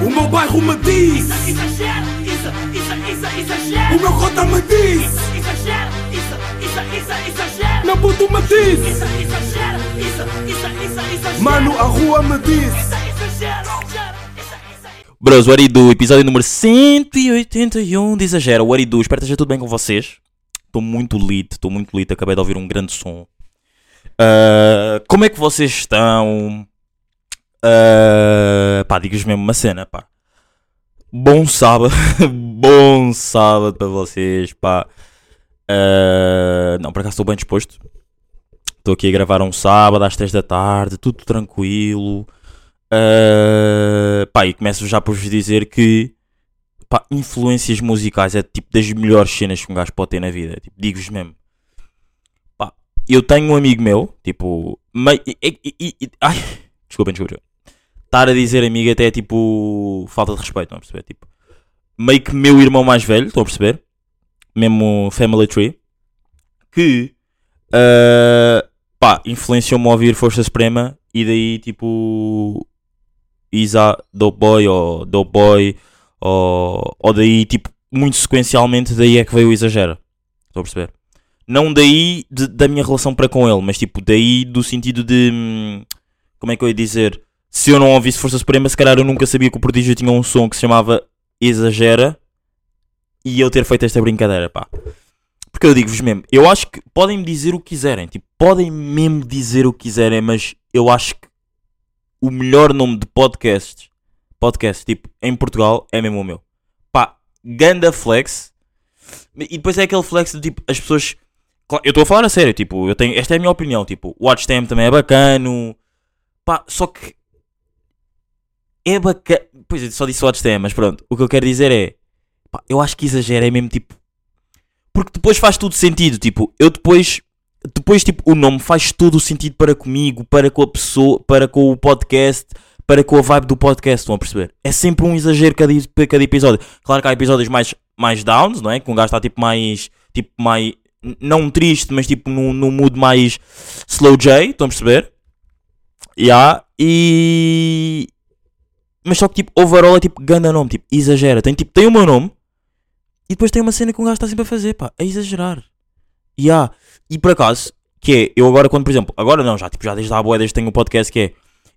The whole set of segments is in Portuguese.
O meu bairro me diz Exagero, isso, isso, isso, exagero. O meu cota me diz Exagero, isso, isso, isso, exagero. Meu puto me diz Isso, exagero, isso, isso, isso, exagero. Mano, a rua me diz Isso, exagero, exagero, isso, isso. Bros, o Aridu, episódio número 181 de Exagero. O Aridu, espero que esteja tudo bem com vocês. Estou muito lit, estou muito lit, acabei de ouvir um grande som. Ah, como é que vocês estão? Ah, pá, digo-vos mesmo uma cena, pá. Bom sábado, bom sábado para vocês, pá. Ah, não, por acaso estou bem disposto. Estou aqui a gravar um sábado às 3 da tarde, tudo tranquilo. Uh, pá, e começo já por vos dizer que pá, influências musicais é tipo das melhores cenas que um gajo pode ter na vida. Tipo, digo-vos mesmo. Pá, eu tenho um amigo meu, tipo. Mei, e- e- e- ai, desculpem, desculpem. Estar a dizer amigo até é tipo. falta de respeito, estão a perceber? Tipo, meio que meu irmão mais velho, estão a perceber? Mesmo Family Tree. Que. uh, pá, influenciou-me a ouvir Força Suprema e daí tipo. Isa, Dope Boy ou Dope Boy ou, ou daí tipo muito sequencialmente daí é que veio o Exagera. Estou a perceber? Não daí de- da minha relação para com ele, mas tipo daí do sentido de hum, como é que eu ia dizer? Se eu não ouvisse Força Suprema, se calhar eu nunca sabia que o Prodígio tinha um som que se chamava Exagera e eu ter feito esta brincadeira, pá. Porque eu digo-vos mesmo, eu acho que podem me dizer o que quiserem, tipo, podem mesmo dizer o que quiserem, mas eu acho que o melhor nome de podcasts, podcast, tipo, em Portugal, é mesmo o meu. Pá, ganda flex. E depois é aquele flex de tipo, as pessoas. Eu estou a falar a sério, tipo, eu tenho, esta é a minha opinião, tipo, o Watch Time também é bacano. Pá, só que. É bacana. Pois eu só disse Watch Time, mas pronto. O que eu quero dizer é. Pá, eu acho que exagera, é mesmo tipo. Porque depois faz tudo sentido, tipo, eu depois depois tipo o nome faz todo o sentido para comigo, para com a pessoa, para com o podcast, para com a vibe do podcast, estão a perceber? É sempre um exagero cada, cada episódio. Claro que há episódios mais, mais downs, não é? Que um gajo está tipo mais, tipo mais, não triste, mas tipo num, num mood mais slow J, estão a perceber? Yeah, e... Mas só que tipo, overall é tipo, ganda nome, tipo, exagera. Tem tipo, tem o meu nome, e depois tem uma cena que um gajo está sempre a fazer, pá, a exagerar. Yeah. E por acaso, que é, eu agora quando, por exemplo, agora não, já, tipo, já desde a boa, desde tenho um podcast que é,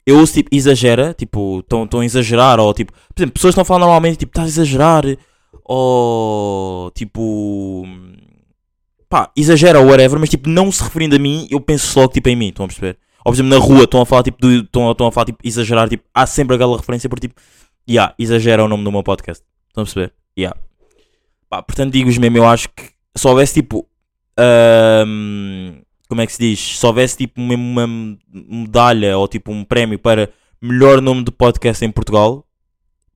eu ouço tipo, exagera, tipo, estão a exagerar, ou tipo, por exemplo, pessoas estão a falar normalmente, tipo, estás a exagerar, ou tipo, pá, exagera ou whatever, mas tipo, não se referindo a mim, eu penso logo tipo em mim, estão a perceber? Ou por exemplo, na rua estão a falar tipo, do- estão, estão a falar tipo, exagerar, tipo, há sempre aquela referência por tipo, yeah, exagera o nome do meu podcast, estão a perceber? Yeah. Pá, portanto, digo-vos mesmo, eu acho que se houvesse tipo Ahm, como é que se diz? Se houvesse tipo mesmo uma medalha ou tipo um prémio para melhor nome de podcast em Portugal,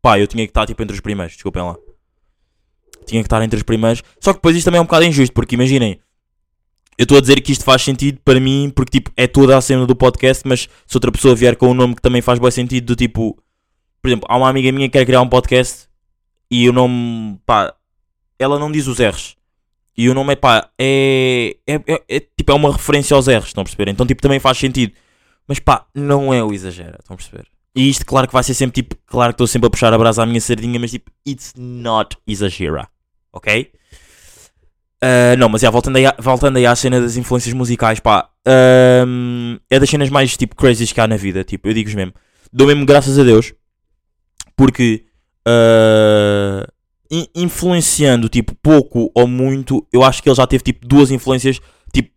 pá, eu tinha que estar tipo entre os primeiros, desculpem lá. Tinha que estar entre os primeiros. Só que depois isto também é um bocado injusto, porque imaginem, eu estou a dizer que isto faz sentido para mim, porque tipo, é toda a cena do podcast, mas se outra pessoa vier com um nome que também faz bom sentido, do tipo, por exemplo, há uma amiga minha que quer criar um podcast e o nome, pá, ela não diz os R's. E o nome é pá, é, é, é, é, tipo, é uma referência aos R's, estão a perceber? Então, tipo, também faz sentido. Mas pá, não é o exagero, estão a perceber? E isto, claro que vai ser sempre tipo, claro que estou sempre a puxar a brasa à minha sardinha, mas tipo, it's not exagera, ok? Ah, não, mas já, voltando aí, voltando aí à cena das influências musicais, pá, é das cenas mais tipo crazies que há na vida, tipo, eu digo-vos mesmo, dou mesmo graças a Deus, porque in- influenciando, tipo, pouco ou muito, eu acho que ele já teve, tipo, duas influências, tipo,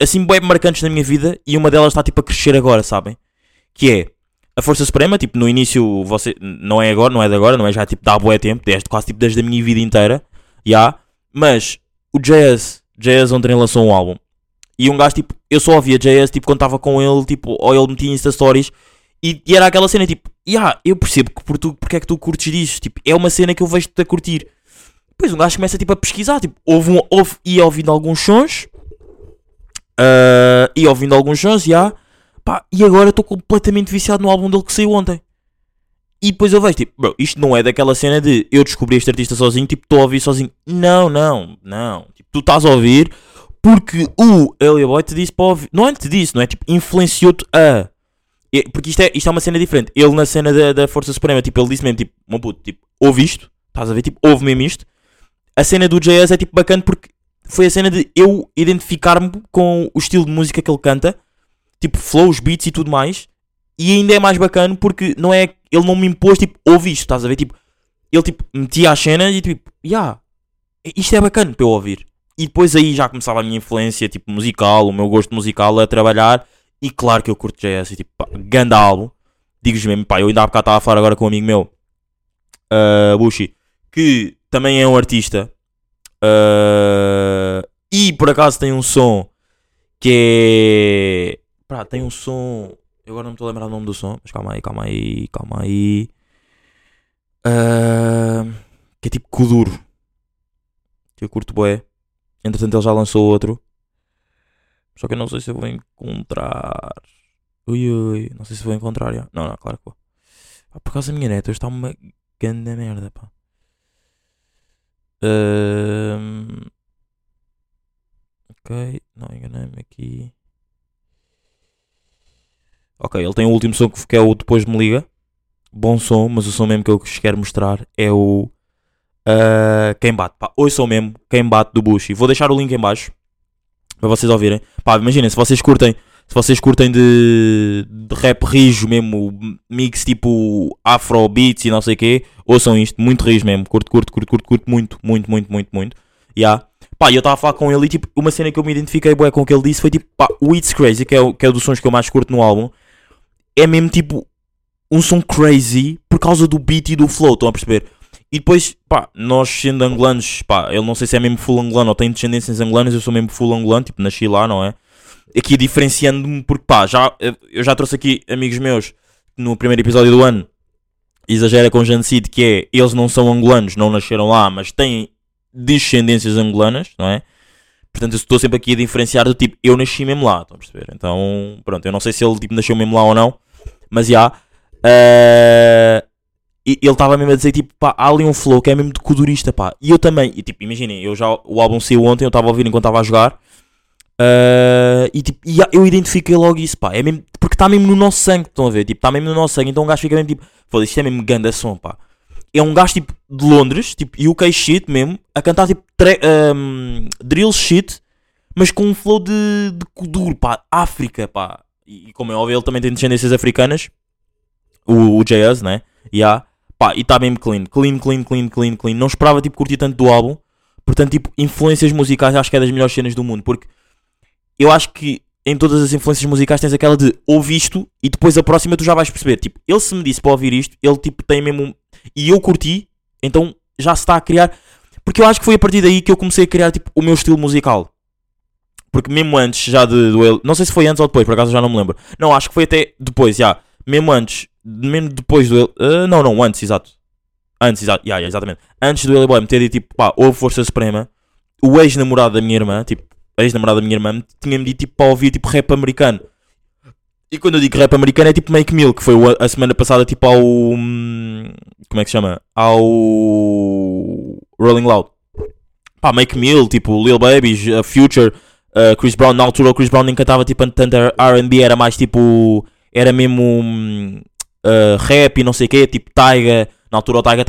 assim, bem marcantes na minha vida, e uma delas está, tipo, a crescer agora, sabem? Que é a Força Suprema, tipo, no início, você, não é agora, não é de agora, não é já, tipo, dá bué tempo, desde, quase, tipo, desde a minha vida inteira, já, mas o JS, JS ontem lançou um álbum, e um gajo, tipo, eu só ouvia JS, tipo, quando estava com ele, tipo, ou ele metia Insta Stories, e, e era aquela cena, tipo, yeah, eu percebo que por tu, porque é que tu curtes disso, tipo, é uma cena que eu vejo-te a curtir. Depois um gajo começa, tipo, a pesquisar, tipo, houve um, houve, ia ouvindo alguns sons, ah, ia ouvindo alguns sons, já, pá, e agora estou completamente viciado no álbum dele que saiu ontem. E depois eu vejo, tipo, bro, isto não é daquela cena de eu descobri este artista sozinho, tipo, estou a ouvir sozinho. Não, não, não. Tipo, tu estás a ouvir porque o Elia Boy te disse para ouvir. Não é te disse, não é? Tipo, influenciou-te a. Porque isto é, isto é uma cena diferente. Ele na cena da, da Força Suprema, tipo, ele disse mesmo, tipo, meu puto, tipo, ouve isto, estás a ver, tipo, ouve mesmo isto. A cena do JS é tipo bacana porque foi a cena de eu identificar-me com o estilo de música que ele canta, tipo, flows, beats e tudo mais. E ainda é mais bacana porque não é, ele não me impôs, tipo, ouve isto, estás a ver, tipo, ele tipo, metia as cenas e tipo, yeah, isto é bacana para eu ouvir. E depois aí já começava a minha influência, tipo, musical, o meu gosto musical a trabalhar. E claro que eu curto JS, e, tipo, pá, ganda álbum. Digo-vos mesmo, pá, eu ainda há bocado estava a falar agora com um amigo meu, uh, Bushi, que também é um artista. uh, e por acaso tem um som que é. Pá, tem um som. Eu agora não me estou a lembrar o nome do som, mas calma aí, calma aí, calma aí. Uh, que é tipo Kuduro. Que eu curto bué. Entretanto ele já lançou outro. Só que eu não sei se eu vou encontrar. Ui ui, não sei se vou encontrar. Já. Não, não, claro que vou. Pá, por causa da minha neta, hoje está uma grande merda, pá. Ahm, Ok, não enganei-me aqui. Ok, ele tem o último som que é o Depois Me Liga. Bom som, mas o som mesmo que eu vos quero mostrar é o ah, Quem Bate. Pá, ouçam mesmo Quem Bate do Bush. Vou deixar o link em baixo para vocês ouvirem. Pá, imaginem, se vocês curtem, se vocês curtem de, de rap rijo mesmo, mix tipo afro beats e não sei o quê, ouçam isto, muito rijo mesmo. Curto, curto, curto, curto, curto muito, muito, muito, muito, muito. Yeah. Pá, e eu estava a falar com ele e tipo, uma cena que eu me identifiquei bué com o que ele disse foi tipo, pá, o It's Crazy, que é, que é dos sons que eu mais curto no álbum, é mesmo tipo um som crazy por causa do beat e do flow, estão a perceber? E depois, pá, nós sendo angolanos, pá, ele não sei se é mesmo full angolano ou tem descendências angolanas, eu sou mesmo full angolano, tipo, nasci lá, não é? Aqui diferenciando-me, porque pá, já, eu já trouxe aqui amigos meus no primeiro episódio do ano, exagera com genocídio, que é, eles não são angolanos, não nasceram lá, mas têm descendências angolanas, não é? Portanto, eu estou sempre aqui a diferenciar do tipo, eu nasci mesmo lá, estão a perceber? Então, pronto, eu não sei se ele tipo, nasceu mesmo lá ou não, mas já. eh, e ele estava mesmo a dizer, tipo, pá, há ali um flow que é mesmo de codurista, pá. E eu também, e tipo, imaginem, eu já, o álbum saiu ontem, eu estava a ouvir enquanto estava a jogar. eh, e tipo, e eu identifiquei logo isso, pá. É mesmo, porque está mesmo no nosso sangue, estão a ver? Tipo, está mesmo no nosso sangue, então o gajo fica mesmo tipo, foda-se, isto é mesmo ganda som, pá. É um gajo tipo de Londres, tipo UK shit mesmo, a cantar tipo tre- ehm, drill shit, mas com um flow de, de pá, África, pá. E, e como é óbvio, ele também tem descendências africanas, o, o JS, né? Yeah. Pá, e está mesmo clean, clean, clean, clean, clean, clean. Não esperava tipo curtir tanto do álbum, portanto, tipo, influências musicais acho que é das melhores cenas do mundo, porque eu acho que em todas as influências musicais tens aquela de ouve isto e depois a próxima tu já vais perceber. Tipo, ele se me disse para ouvir isto, ele tipo tem mesmo. E eu curti, então já se está a criar. Porque eu acho que foi a partir daí que eu comecei a criar tipo o meu estilo musical. Porque mesmo antes já de, ele. Não sei se foi antes ou depois, por acaso já não me lembro. Não, acho que foi até depois, já. Mesmo antes. Mesmo depois do ah, não, não, antes, exato. Antes, exato. Yeah, yeah, exatamente. Antes do Ele Boy me ter dito tipo, pá, houve Força Suprema. O ex-namorado da minha irmã, tipo, a ex-namorada da minha irmã, tinha-me dito tipo para ouvir tipo rap americano. E quando eu digo rap americano é tipo Make Mill, que foi a semana passada tipo ao. hum, Como é que se chama? Ao. Rolling Loud. Pá, Make Mill, tipo Lil Baby, uh, Future, uh, Chris Brown. Na altura o Chris Brown nem cantava tipo tanto RB, era mais tipo. Era mesmo. uh, rap e não sei o quê, tipo Taiga. Na altura o Taiga